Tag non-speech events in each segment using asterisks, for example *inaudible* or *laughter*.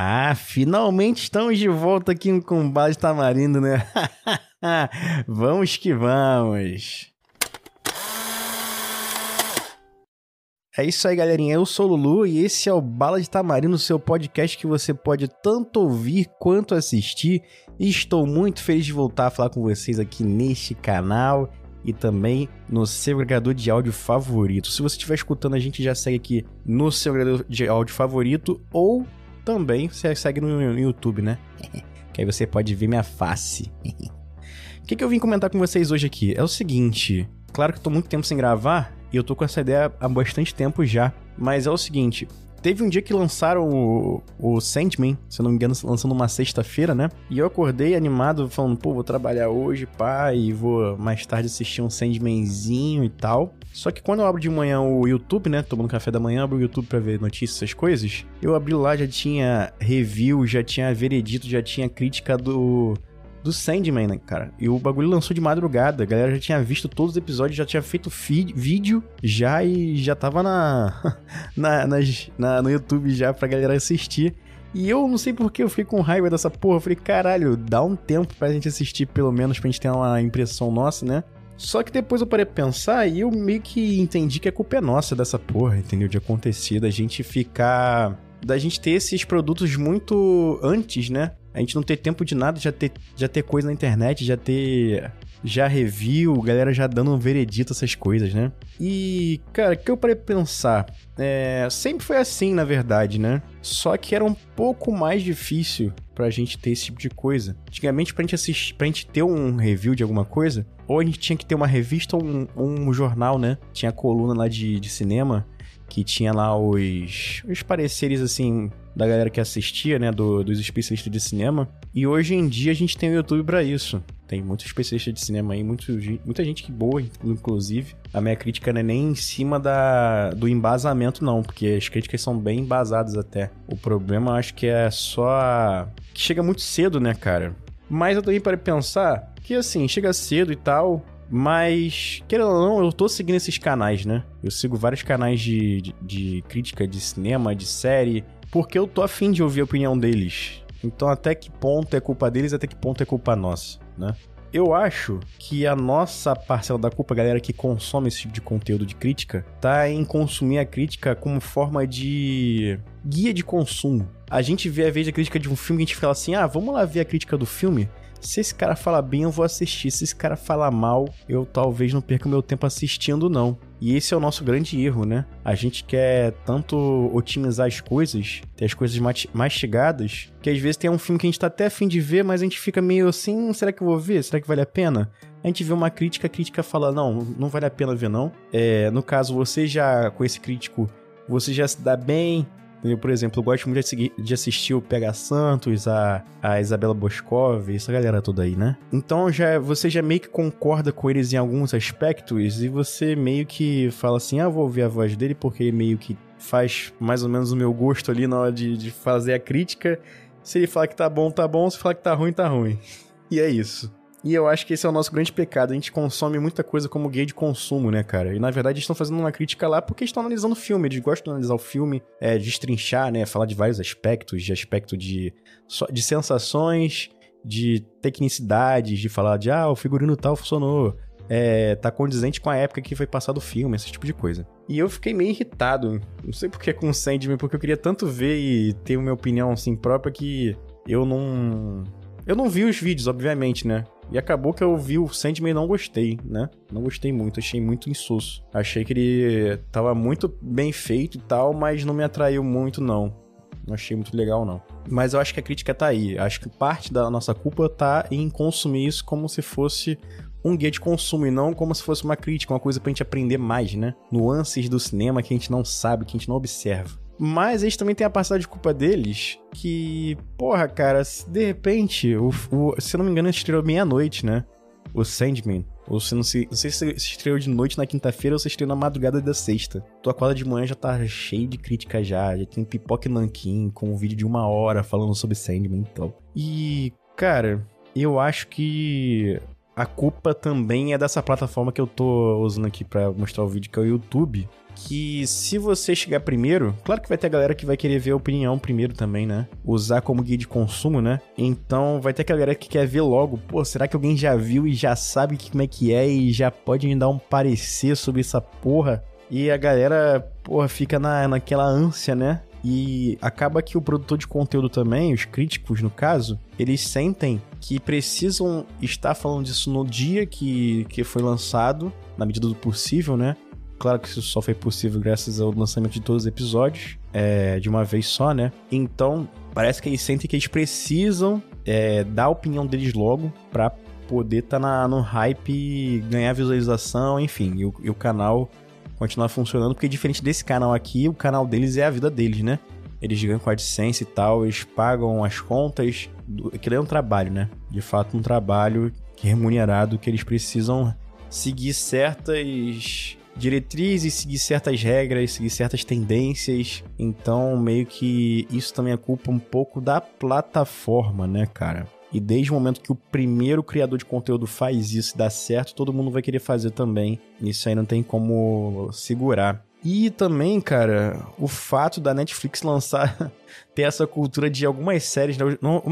Ah, finalmente estamos de volta aqui com Bala de Tamarindo, né? *laughs* vamos que vamos! É isso aí, galerinha. Eu sou o Lulu e esse é o Bala de Tamarindo, seu podcast que você pode tanto ouvir quanto assistir. E estou muito feliz de voltar a falar com vocês aqui neste canal e também no seu agregador de áudio favorito. Se você estiver escutando, a gente já segue aqui no seu agregador de áudio favorito ou também você segue no YouTube, né? *laughs* que aí você pode ver minha face. *laughs* O que, que eu vim comentar com vocês hoje aqui? É o seguinte, claro que eu tô muito tempo sem gravar e eu tô com essa ideia há bastante tempo já, mas é o seguinte, Teve um dia que lançaram o, o Sandman, se eu não me engano, lançando uma sexta-feira, né? E eu acordei animado, falando, pô, vou trabalhar hoje, pá, e vou mais tarde assistir um Sandmanzinho e tal. Só que quando eu abro de manhã o YouTube, né? Tomando café da manhã, abro o YouTube pra ver notícias, essas coisas. Eu abri lá, já tinha review, já tinha veredito, já tinha crítica do do Sandman, né, cara? E o bagulho lançou de madrugada. A galera já tinha visto todos os episódios, já tinha feito vídeo já e já tava na, *laughs* na, na, no YouTube já pra galera assistir. E eu não sei porque eu fiquei com raiva dessa porra. Eu falei, caralho, dá um tempo pra gente assistir, pelo menos, pra gente ter uma impressão nossa, né? Só que depois eu parei pra pensar e eu meio que entendi que a culpa é nossa dessa porra, entendeu? De acontecer, da gente ficar. Da gente ter esses produtos muito antes, né? A gente não ter tempo de nada, já ter, já ter coisa na internet, já ter. Já review, galera já dando um veredito essas coisas, né? E, cara, que eu parei pensar? É, sempre foi assim, na verdade, né? Só que era um pouco mais difícil pra gente ter esse tipo de coisa. Antigamente, pra gente assistir, pra gente ter um review de alguma coisa, ou a gente tinha que ter uma revista ou um, um jornal, né? Tinha coluna lá de, de cinema que tinha lá os, os pareceres, assim, da galera que assistia, né, do, dos especialistas de cinema. E hoje em dia a gente tem o YouTube para isso. Tem muitos especialistas de cinema aí, muito, muita gente que boa, inclusive. A minha crítica não é nem em cima da, do embasamento, não, porque as críticas são bem embasadas até. O problema, acho que é só que chega muito cedo, né, cara? Mas eu também para pensar que, assim, chega cedo e tal, mas, querendo ou não, eu tô seguindo esses canais, né? Eu sigo vários canais de, de, de crítica de cinema, de série, porque eu tô afim de ouvir a opinião deles. Então, até que ponto é culpa deles, até que ponto é culpa nossa, né? Eu acho que a nossa parcela da culpa, galera que consome esse tipo de conteúdo de crítica, tá em consumir a crítica como forma de guia de consumo. A gente vê a vez a crítica de um filme e a gente fala assim: ah, vamos lá ver a crítica do filme. Se esse cara fala bem, eu vou assistir. Se esse cara fala mal, eu talvez não perca meu tempo assistindo, não. E esse é o nosso grande erro, né? A gente quer tanto otimizar as coisas, ter as coisas mastigadas, que às vezes tem um filme que a gente tá até afim de ver, mas a gente fica meio assim: será que eu vou ver? Será que vale a pena? A gente vê uma crítica, a crítica fala: não, não vale a pena ver, não. É, no caso, você já, com esse crítico, você já se dá bem, eu, por exemplo, eu gosto muito de assistir o Pega Santos, a, a Isabela Boscov, essa galera toda aí, né? Então já, você já meio que concorda com eles em alguns aspectos e você meio que fala assim: ah, vou ouvir a voz dele porque ele meio que faz mais ou menos o meu gosto ali na hora de, de fazer a crítica. Se ele falar que tá bom, tá bom. Se falar que tá ruim, tá ruim. *laughs* E é isso. E eu acho que esse é o nosso grande pecado. A gente consome muita coisa como guia de consumo, né, cara? E na verdade eles estão fazendo uma crítica lá porque estão analisando o filme. Eles gostam de analisar o filme, é, destrinchar, né? Falar de vários aspectos, de aspecto de, de sensações, de tecnicidades, de falar de ah, o figurino tal funcionou. É, tá condizente com a época que foi passado o filme, esse tipo de coisa. E eu fiquei meio irritado, não sei porque com o Sandman, porque eu queria tanto ver e ter uma opinião assim própria que eu não. Eu não vi os vídeos, obviamente, né? E acabou que eu vi o Sandman e não gostei, né? Não gostei muito, achei muito insosso. Achei que ele tava muito bem feito e tal, mas não me atraiu muito, não. Não achei muito legal, não. Mas eu acho que a crítica tá aí. Acho que parte da nossa culpa tá em consumir isso como se fosse um guia de consumo e não como se fosse uma crítica, uma coisa pra gente aprender mais, né? Nuances do cinema que a gente não sabe, que a gente não observa. Mas eles também têm a parcela de culpa deles que, porra, cara, de repente, o, o, se eu não me engano, estreou meia-noite, né? O Sandman. Ou se não, se, não sei se estreou de noite na quinta-feira ou se estreou na madrugada da sexta. Tua acorda de manhã já tá cheio de crítica já. Já tem pipoca e nanquim com um vídeo de uma hora falando sobre Sandman e tal. E, cara, eu acho que a culpa também é dessa plataforma que eu tô usando aqui para mostrar o vídeo, que é o YouTube que se você chegar primeiro, claro que vai ter a galera que vai querer ver a opinião primeiro também, né? Usar como guia de consumo, né? Então vai ter aquela galera que quer ver logo, pô, será que alguém já viu e já sabe como é que é e já pode me dar um parecer sobre essa porra? E a galera, porra, fica na, naquela ânsia, né? E acaba que o produtor de conteúdo também, os críticos no caso, eles sentem que precisam estar falando disso no dia que, que foi lançado, na medida do possível, né? Claro que isso só foi possível graças ao lançamento de todos os episódios, é, de uma vez só, né? Então, parece que eles sentem que eles precisam é, dar a opinião deles logo pra poder estar tá no hype, ganhar visualização, enfim, e o, e o canal continuar funcionando, porque diferente desse canal aqui, o canal deles é a vida deles, né? Eles ganham com a AdSense e tal, eles pagam as contas. Aquilo é um trabalho, né? De fato, um trabalho remunerado que eles precisam seguir certas diretrizes, seguir certas regras, seguir certas tendências. Então, meio que isso também é culpa um pouco da plataforma, né, cara? E desde o momento que o primeiro criador de conteúdo faz isso e dá certo, todo mundo vai querer fazer também. Isso aí não tem como segurar. E também, cara, o fato da Netflix lançar, *laughs* ter essa cultura de algumas séries. Né?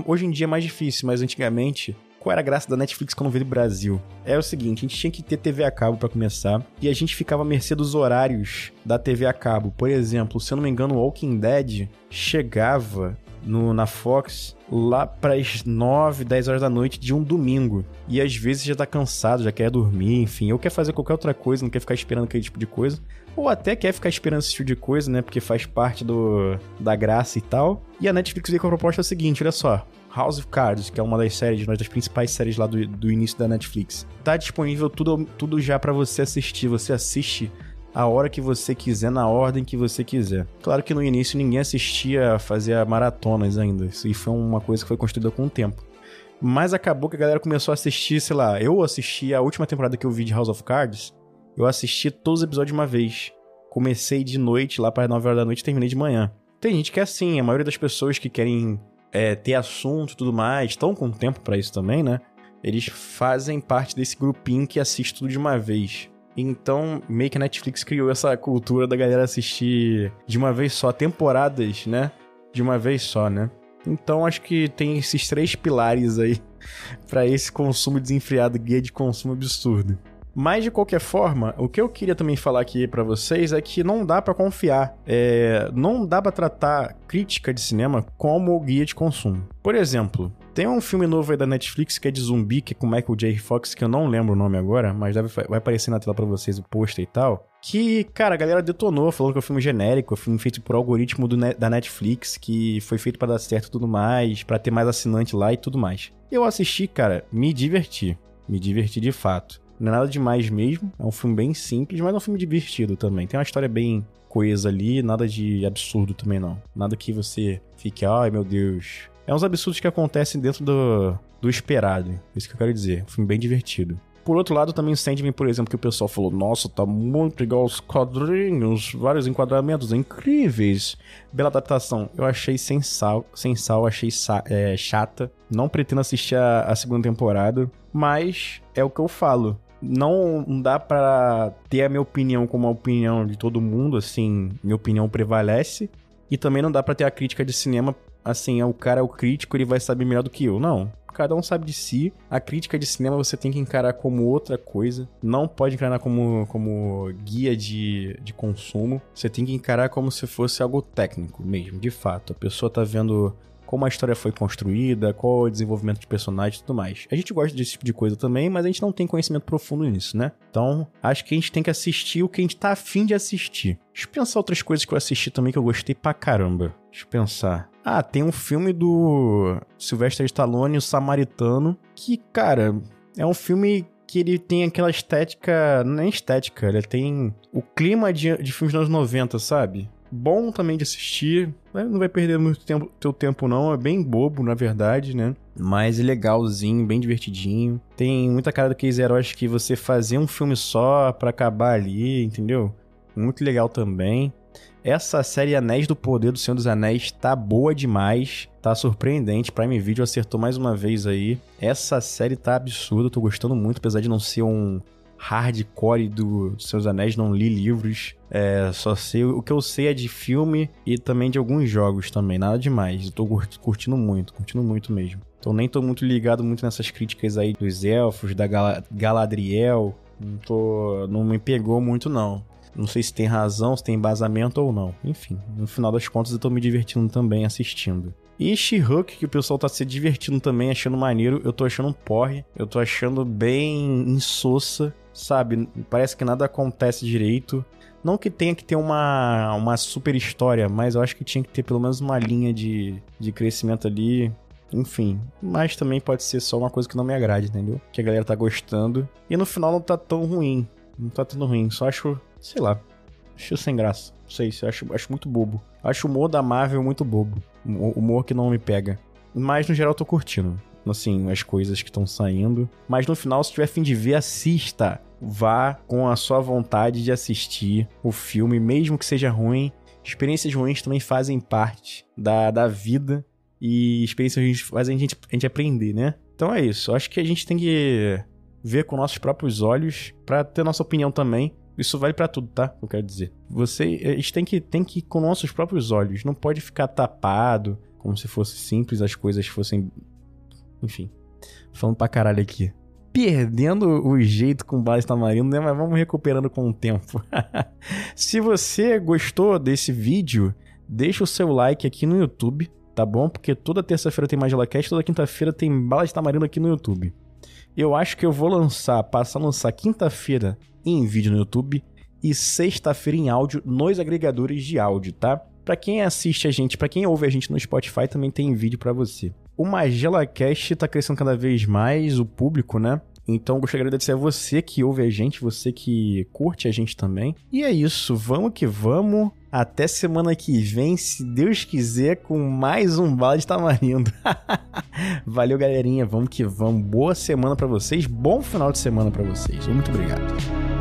Hoje em dia é mais difícil, mas antigamente qual era a graça da Netflix quando veio do Brasil? É o seguinte, a gente tinha que ter TV a cabo para começar, e a gente ficava à mercê dos horários da TV a cabo. Por exemplo, se eu não me engano, Walking Dead chegava no, na Fox lá para as 9, 10 horas da noite de um domingo. E às vezes já tá cansado, já quer dormir, enfim, ou quer fazer qualquer outra coisa, não quer ficar esperando aquele tipo de coisa. Ou até quer ficar esperando esse tipo de coisa, né? Porque faz parte do, da graça e tal. E a Netflix veio com a proposta seguinte: olha só. House of Cards, que é uma das séries, uma das principais séries lá do, do início da Netflix. Tá disponível tudo, tudo já para você assistir. Você assiste a hora que você quiser, na ordem que você quiser. Claro que no início ninguém assistia, fazia maratonas ainda. Isso foi uma coisa que foi construída com o tempo. Mas acabou que a galera começou a assistir, sei lá, eu assisti a última temporada que eu vi de House of Cards, eu assisti todos os episódios de uma vez. Comecei de noite, lá para 9 horas da noite, e terminei de manhã. Tem gente que é assim, a maioria das pessoas que querem é, ter assunto e tudo mais, estão com tempo para isso também, né? Eles fazem parte desse grupinho que assiste tudo de uma vez. Então, meio que a Netflix criou essa cultura da galera assistir de uma vez só, temporadas, né? De uma vez só, né? Então, acho que tem esses três pilares aí *laughs* para esse consumo desenfreado, guia de consumo absurdo. Mas de qualquer forma, o que eu queria também falar aqui para vocês é que não dá para confiar, é, não dá para tratar crítica de cinema como guia de consumo. Por exemplo, tem um filme novo aí da Netflix que é de zumbi, que é com Michael J. Fox, que eu não lembro o nome agora, mas deve, vai aparecer na tela pra vocês o pôster e tal. Que, cara, a galera detonou, falou que é um filme genérico, é um filme feito por algoritmo do, da Netflix, que foi feito para dar certo e tudo mais, para ter mais assinante lá e tudo mais. Eu assisti, cara, me diverti. Me diverti de fato. Não é nada demais mesmo, é um filme bem simples, mas é um filme divertido também. Tem uma história bem coesa ali, nada de absurdo também não. Nada que você fique, ai meu Deus, é uns absurdos que acontecem dentro do, do esperado. Isso que eu quero dizer. Um filme bem divertido. Por outro lado, também Sandman, por exemplo, que o pessoal falou: Nossa, tá muito igual os quadrinhos, vários enquadramentos incríveis. Bela adaptação. Eu achei sem sal, sem sal achei é, chata. Não pretendo assistir a, a segunda temporada, mas é o que eu falo não dá para ter a minha opinião como a opinião de todo mundo, assim, minha opinião prevalece. E também não dá para ter a crítica de cinema assim, o cara é o crítico, ele vai saber melhor do que eu. Não. Cada um sabe de si. A crítica de cinema você tem que encarar como outra coisa. Não pode encarar como, como guia de, de consumo. Você tem que encarar como se fosse algo técnico mesmo, de fato. A pessoa tá vendo como a história foi construída, qual o desenvolvimento de personagens e tudo mais. A gente gosta desse tipo de coisa também, mas a gente não tem conhecimento profundo nisso, né? Então, acho que a gente tem que assistir o que a gente tá afim de assistir. Deixa eu pensar outras coisas que eu assisti também que eu gostei pra caramba. Deixa eu pensar. Ah, tem um filme do Sylvester Stallone, O Samaritano, que, cara, é um filme que ele tem aquela estética, nem estética, ele tem o clima de, de filmes dos anos 90, sabe? Bom também de assistir. Né? Não vai perder muito tempo, teu tempo, não. É bem bobo, na verdade, né? Mas é legalzinho, bem divertidinho. Tem muita cara daqueles heróis que você fazia um filme só pra acabar ali, entendeu? Muito legal também. Essa série Anéis do Poder do Senhor dos Anéis tá boa demais, tá surpreendente. Prime Video acertou mais uma vez aí. Essa série tá absurda, tô gostando muito, apesar de não ser um hardcore do, Seus Anéis, não li livros. É, só sei. O que eu sei é de filme e também de alguns jogos também, nada demais. Eu tô curtindo muito, curtindo muito mesmo. Então nem tô muito ligado muito nessas críticas aí dos elfos, da Gal Galadriel. Não tô. Não me pegou muito, não. Não sei se tem razão, se tem embasamento ou não. Enfim, no final das contas eu tô me divertindo também assistindo. E She-Hulk, que o pessoal tá se divertindo também, achando maneiro, eu tô achando um porre. Eu tô achando bem insossa, sabe? Parece que nada acontece direito. Não que tenha que ter uma, uma super história, mas eu acho que tinha que ter pelo menos uma linha de, de crescimento ali. Enfim, mas também pode ser só uma coisa que não me agrade, entendeu? Que a galera tá gostando. E no final não tá tão ruim. Não tá tão ruim. Só acho sei lá, acho sem graça. Não sei, acho, acho muito bobo. Acho o humor da Marvel muito bobo. Humor que não me pega. Mas no geral eu tô curtindo. Assim, as coisas que estão saindo. Mas no final, se tiver fim de ver, assista. Vá com a sua vontade de assistir o filme, mesmo que seja ruim. Experiências ruins também fazem parte da, da vida. E experiências ruins fazem a gente, a gente aprender, né? Então é isso. Acho que a gente tem que ver com nossos próprios olhos para ter nossa opinião também. Isso vale para tudo, tá? Eu quero dizer. Você, a gente tem que, tem que ir com nossos próprios olhos. Não pode ficar tapado, como se fosse simples, as coisas fossem. Enfim. Falando pra caralho aqui. Perdendo o jeito com base tamarindo, né? Mas vamos recuperando com o tempo. *laughs* se você gostou desse vídeo, deixa o seu like aqui no YouTube, tá bom? Porque toda terça-feira tem mais Cast, toda quinta-feira tem bala de tamarindo aqui no YouTube. Eu acho que eu vou lançar, passar a lançar quinta-feira em vídeo no YouTube e sexta-feira em áudio nos agregadores de áudio, tá? Para quem assiste a gente, para quem ouve a gente no Spotify, também tem vídeo para você. O MagelaCast tá crescendo cada vez mais, o público, né? Então, gostaria de agradecer a você que ouve a gente, você que curte a gente também. E é isso, vamos que vamos. Até semana que vem, se Deus quiser, com mais um balde de tamarindo. *laughs* Valeu, galerinha. Vamos que vamos. Boa semana para vocês. Bom final de semana para vocês. Muito obrigado.